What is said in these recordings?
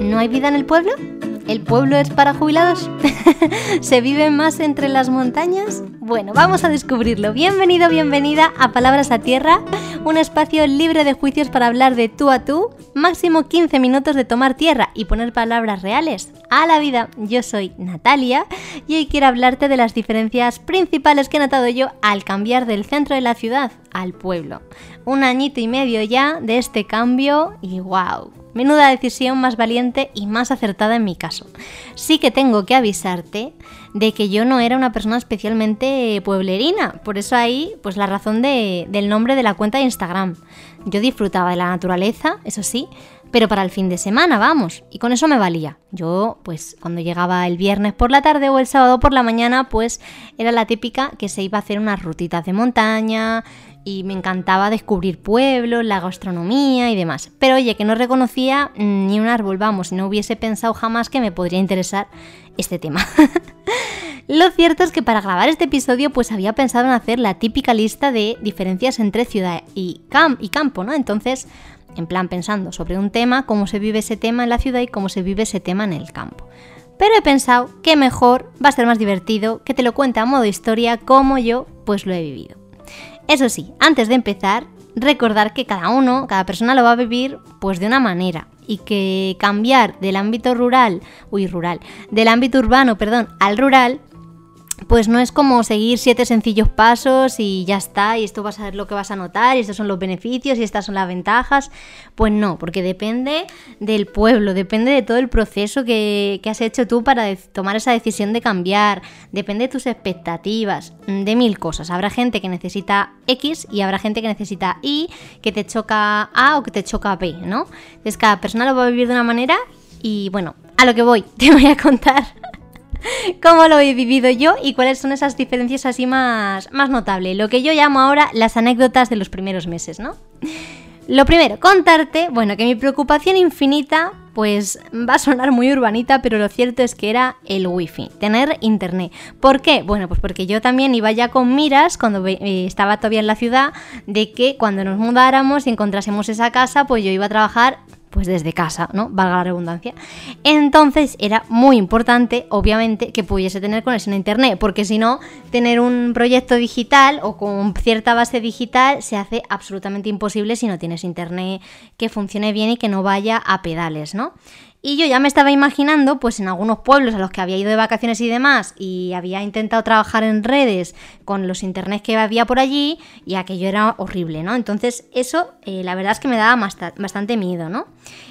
¿No hay vida en el pueblo? ¿El pueblo es para jubilados? ¿Se vive más entre las montañas? Bueno, vamos a descubrirlo. Bienvenido, bienvenida a Palabras a Tierra, un espacio libre de juicios para hablar de tú a tú, máximo 15 minutos de tomar tierra y poner palabras reales a la vida. Yo soy Natalia y hoy quiero hablarte de las diferencias principales que he notado yo al cambiar del centro de la ciudad al pueblo. Un añito y medio ya de este cambio y wow, Menuda decisión más valiente y más acertada en mi caso. Sí que tengo que avisarte de que yo no era una persona especialmente pueblerina, por eso ahí pues la razón de- del nombre de la cuenta de Instagram. Yo disfrutaba de la naturaleza, eso sí, pero para el fin de semana, vamos, y con eso me valía. Yo, pues cuando llegaba el viernes por la tarde o el sábado por la mañana, pues era la típica que se iba a hacer unas rutitas de montaña, y me encantaba descubrir pueblos, la gastronomía y demás. Pero oye, que no reconocía mm, ni un árbol, vamos, no hubiese pensado jamás que me podría interesar este tema. Lo cierto es que para grabar este episodio pues había pensado en hacer la típica lista de diferencias entre ciudad y, y campo, ¿no? Entonces, en plan pensando sobre un tema, cómo se vive ese tema en la ciudad y cómo se vive ese tema en el campo. Pero he pensado que mejor va a ser más divertido que te lo cuente a modo historia como yo pues lo he vivido. Eso sí, antes de empezar, recordar que cada uno, cada persona lo va a vivir pues de una manera y que cambiar del ámbito rural, uy, rural, del ámbito urbano, perdón, al rural, pues no es como seguir siete sencillos pasos y ya está, y esto vas a ver lo que vas a notar, y estos son los beneficios y estas son las ventajas. Pues no, porque depende del pueblo, depende de todo el proceso que, que has hecho tú para tomar esa decisión de cambiar, depende de tus expectativas, de mil cosas. Habrá gente que necesita X y habrá gente que necesita Y, que te choca A o que te choca B, ¿no? Entonces cada persona lo va a vivir de una manera y bueno, a lo que voy, te voy a contar cómo lo he vivido yo y cuáles son esas diferencias así más, más notables. Lo que yo llamo ahora las anécdotas de los primeros meses, ¿no? Lo primero, contarte, bueno, que mi preocupación infinita, pues va a sonar muy urbanita, pero lo cierto es que era el wifi, tener internet. ¿Por qué? Bueno, pues porque yo también iba ya con miras cuando eh, estaba todavía en la ciudad, de que cuando nos mudáramos y encontrásemos esa casa, pues yo iba a trabajar pues desde casa, ¿no? Valga la redundancia. Entonces era muy importante, obviamente, que pudiese tener conexión a internet, porque si no, tener un proyecto digital o con cierta base digital se hace absolutamente imposible si no tienes internet que funcione bien y que no vaya a pedales, ¿no? Y yo ya me estaba imaginando, pues en algunos pueblos a los que había ido de vacaciones y demás, y había intentado trabajar en redes con los internets que había por allí, y aquello era horrible, ¿no? Entonces, eso, eh, la verdad es que me daba basta- bastante miedo, ¿no?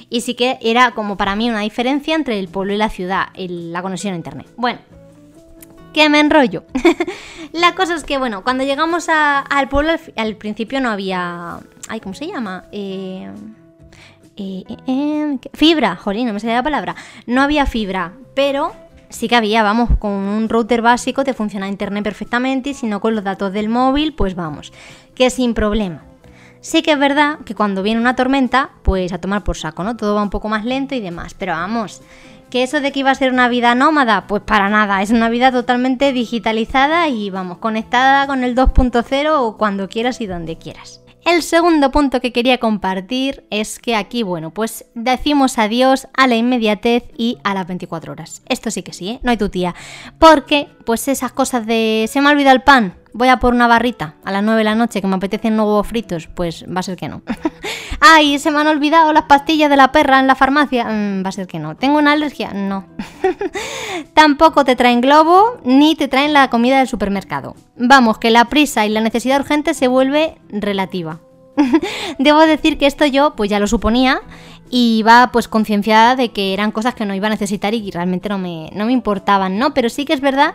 Y sí que era como para mí una diferencia entre el pueblo y la ciudad, el- la conexión a internet. Bueno, que me enrollo. la cosa es que, bueno, cuando llegamos a- al pueblo, al, al principio no había. Ay, ¿cómo se llama? Eh. ¿Qué? fibra, jolín, no me salía la palabra. No había fibra, pero sí que había, vamos, con un router básico te funciona internet perfectamente y si no con los datos del móvil, pues vamos, que sin problema. Sí que es verdad que cuando viene una tormenta, pues a tomar por saco, ¿no? Todo va un poco más lento y demás, pero vamos, que eso de que iba a ser una vida nómada, pues para nada, es una vida totalmente digitalizada y vamos, conectada con el 2.0 o cuando quieras y donde quieras. El segundo punto que quería compartir es que aquí, bueno, pues decimos adiós a la inmediatez y a las 24 horas. Esto sí que sí, ¿eh? No hay tu tía. Porque, pues esas cosas de se me ha olvidado el pan, voy a por una barrita a las 9 de la noche que me apetecen nuevos fritos, pues va a ser que no. Ay, se me han olvidado las pastillas de la perra en la farmacia, mm, va a ser que no. ¿Tengo una alergia? No. Tampoco te traen globo ni te traen la comida del supermercado. Vamos, que la prisa y la necesidad urgente se vuelve relativa. Debo decir que esto yo pues ya lo suponía y iba pues concienciada de que eran cosas que no iba a necesitar y realmente no me, no me importaban, ¿no? Pero sí que es verdad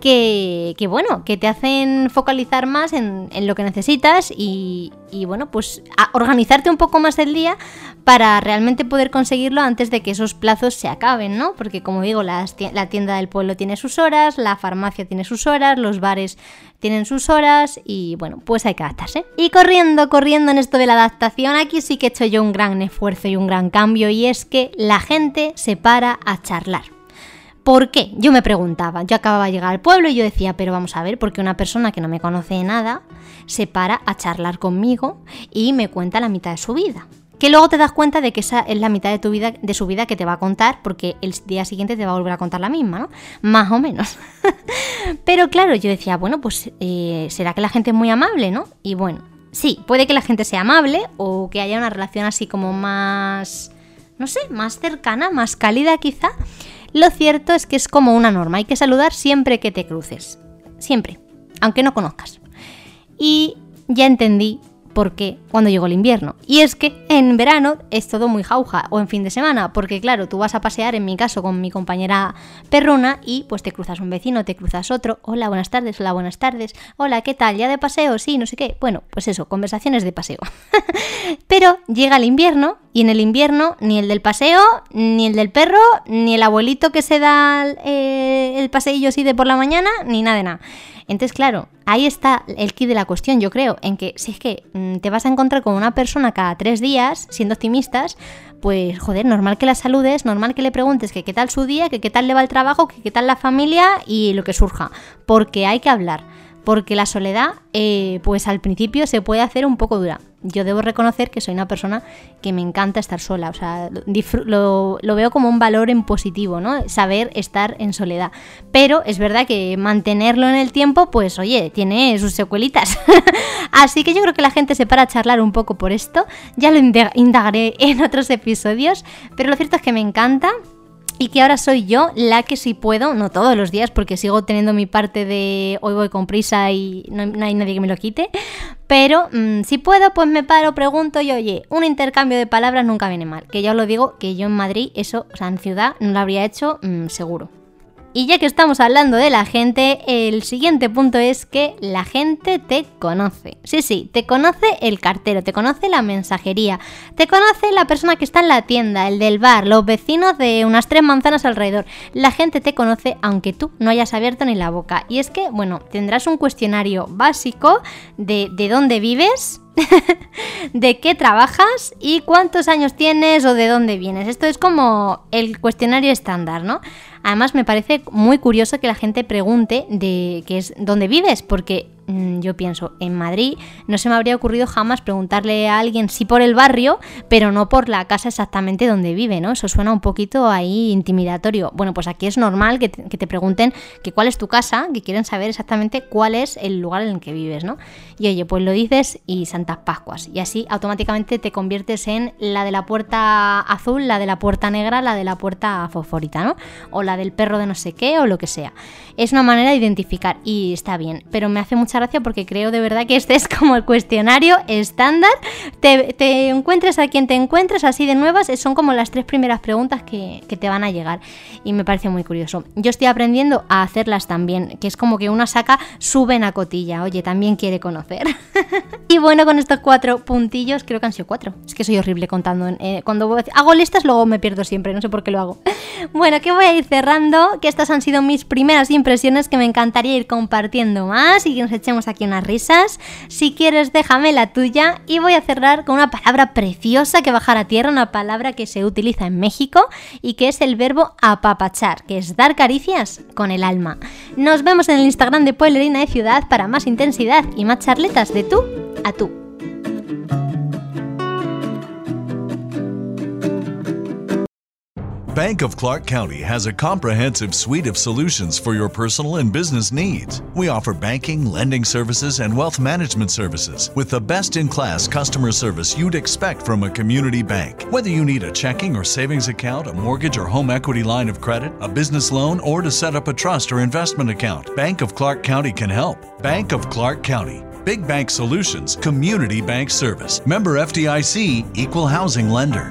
que, bueno, que te hacen focalizar más en, lo que necesitas y, y, bueno, pues organizarte un poco más el día para realmente poder conseguirlo antes de que esos plazos se acaben, ¿no? Porque como digo, la tienda del pueblo tiene sus horas, la farmacia tiene sus horas, los bares tienen sus horas y bueno, pues hay que adaptarse. Y corriendo, corriendo en esto de la adaptación, aquí sí que he hecho yo un gran esfuerzo y un gran cambio y es que la gente se para a charlar. ¿Por qué? Yo me preguntaba, yo acababa de llegar al pueblo y yo decía, pero vamos a ver, porque una persona que no me conoce de nada se para a charlar conmigo y me cuenta la mitad de su vida. Que luego te das cuenta de que esa es la mitad de, tu vida, de su vida que te va a contar, porque el día siguiente te va a volver a contar la misma, ¿no? Más o menos. pero claro, yo decía, bueno, pues eh, será que la gente es muy amable, ¿no? Y bueno, sí, puede que la gente sea amable o que haya una relación así como más, no sé, más cercana, más cálida quizá. Lo cierto es que es como una norma, hay que saludar siempre que te cruces. Siempre, aunque no conozcas. Y ya entendí porque cuando llegó el invierno. Y es que en verano es todo muy jauja o en fin de semana, porque claro, tú vas a pasear en mi caso con mi compañera perruna y pues te cruzas un vecino, te cruzas otro, hola, buenas tardes, hola, buenas tardes, hola, ¿qué tal? ¿Ya de paseo? Sí, no sé qué. Bueno, pues eso, conversaciones de paseo. Pero llega el invierno y en el invierno ni el del paseo, ni el del perro, ni el abuelito que se da eh, el paseillo así de por la mañana, ni nada de nada. Entonces, claro, ahí está el kit de la cuestión, yo creo, en que si es que mm, te vas a encontrar con una persona cada tres días, siendo optimistas, pues joder, normal que la saludes, normal que le preguntes que qué tal su día, que qué tal le va el trabajo, que qué tal la familia y lo que surja, porque hay que hablar porque la soledad, eh, pues al principio se puede hacer un poco dura. Yo debo reconocer que soy una persona que me encanta estar sola, o sea, lo, lo, veo como un valor en positivo, ¿no? Saber estar en soledad. Pero es verdad que mantenerlo en el tiempo, pues oye, tiene sus secuelitas. Así que yo creo que la gente se para a charlar un poco por esto, ya lo indagaré en otros episodios, pero lo cierto es que me encanta y que ahora soy yo la que si puedo, no todos los días porque sigo teniendo mi parte de hoy voy con prisa y no, hay nadie que me lo quite, pero mm, si puedo pues me paro, pregunto y oye, un intercambio de palabras nunca viene mal, que ya os lo digo que yo en Madrid eso, o sea, en ciudad no lo habría hecho mm, seguro. Y ya que estamos hablando de la gente, el siguiente punto es que la gente te conoce. Sí, sí, te conoce el cartero, te conoce la mensajería, te conoce la persona que está en la tienda, el del bar, los vecinos de unas tres manzanas alrededor. La gente te conoce aunque tú no hayas abierto ni la boca. Y es que, bueno, tendrás un cuestionario básico de, de dónde vives, de qué trabajas y cuántos años tienes o de dónde vienes. Esto es como el cuestionario estándar, ¿no? Además me parece muy curioso que la gente pregunte de qué es dónde vives, porque yo pienso, en Madrid no se me habría ocurrido jamás preguntarle a alguien sí por el barrio, pero no por la casa exactamente donde vive, ¿no? Eso suena un poquito ahí intimidatorio. Bueno, pues aquí es normal que te, pregunten que cuál es tu casa, que quieren saber exactamente cuál es el lugar en el que vives, ¿no? Y oye, pues lo dices y Santas Pascuas. Y así automáticamente te conviertes en la de la puerta azul, la de la puerta negra, la de la puerta fosforita, ¿no? O la del perro de no sé qué o lo que sea. Es una manera de identificar y está bien, pero me hace mucha gracia porque creo de verdad que este es como el cuestionario estándar. Te, encuentres a quien te encuentres así de nuevas, son como las tres primeras preguntas que, te van a llegar y me parece muy curioso. Yo estoy aprendiendo a hacerlas también, que es como que una saca sube a cotilla, oye, también quiere conocer. y bueno, con estos cuatro puntillos, creo que han sido cuatro. Es que soy horrible contando. Eh, cuando hago listas luego me pierdo siempre, no sé por qué lo hago. bueno, que voy a ir cerrando, que estas han sido mis primeras impresiones que me encantaría ir compartiendo más y que nos echemos aquí unas risas. Si quieres, déjame la tuya y voy a cerrar con una palabra preciosa que bajar a tierra, una palabra que se utiliza en México y que es el verbo apapachar, que es dar caricias con el alma. Nos vemos en el Instagram de Pueblerina de Ciudad para más intensidad y más charletas de tú a tú. Bank of Clark County has a comprehensive suite of solutions for your personal and business needs. We offer banking, lending services, and wealth management services with the best in class customer service you'd expect from a community bank. Whether you need a checking or savings account, a mortgage or home equity line of credit, a business loan, or to set up a trust or investment account, Bank of Clark County can help. Bank of Clark County. Big Bank Solutions, Community Bank Service. Member FDIC, Equal Housing Lender.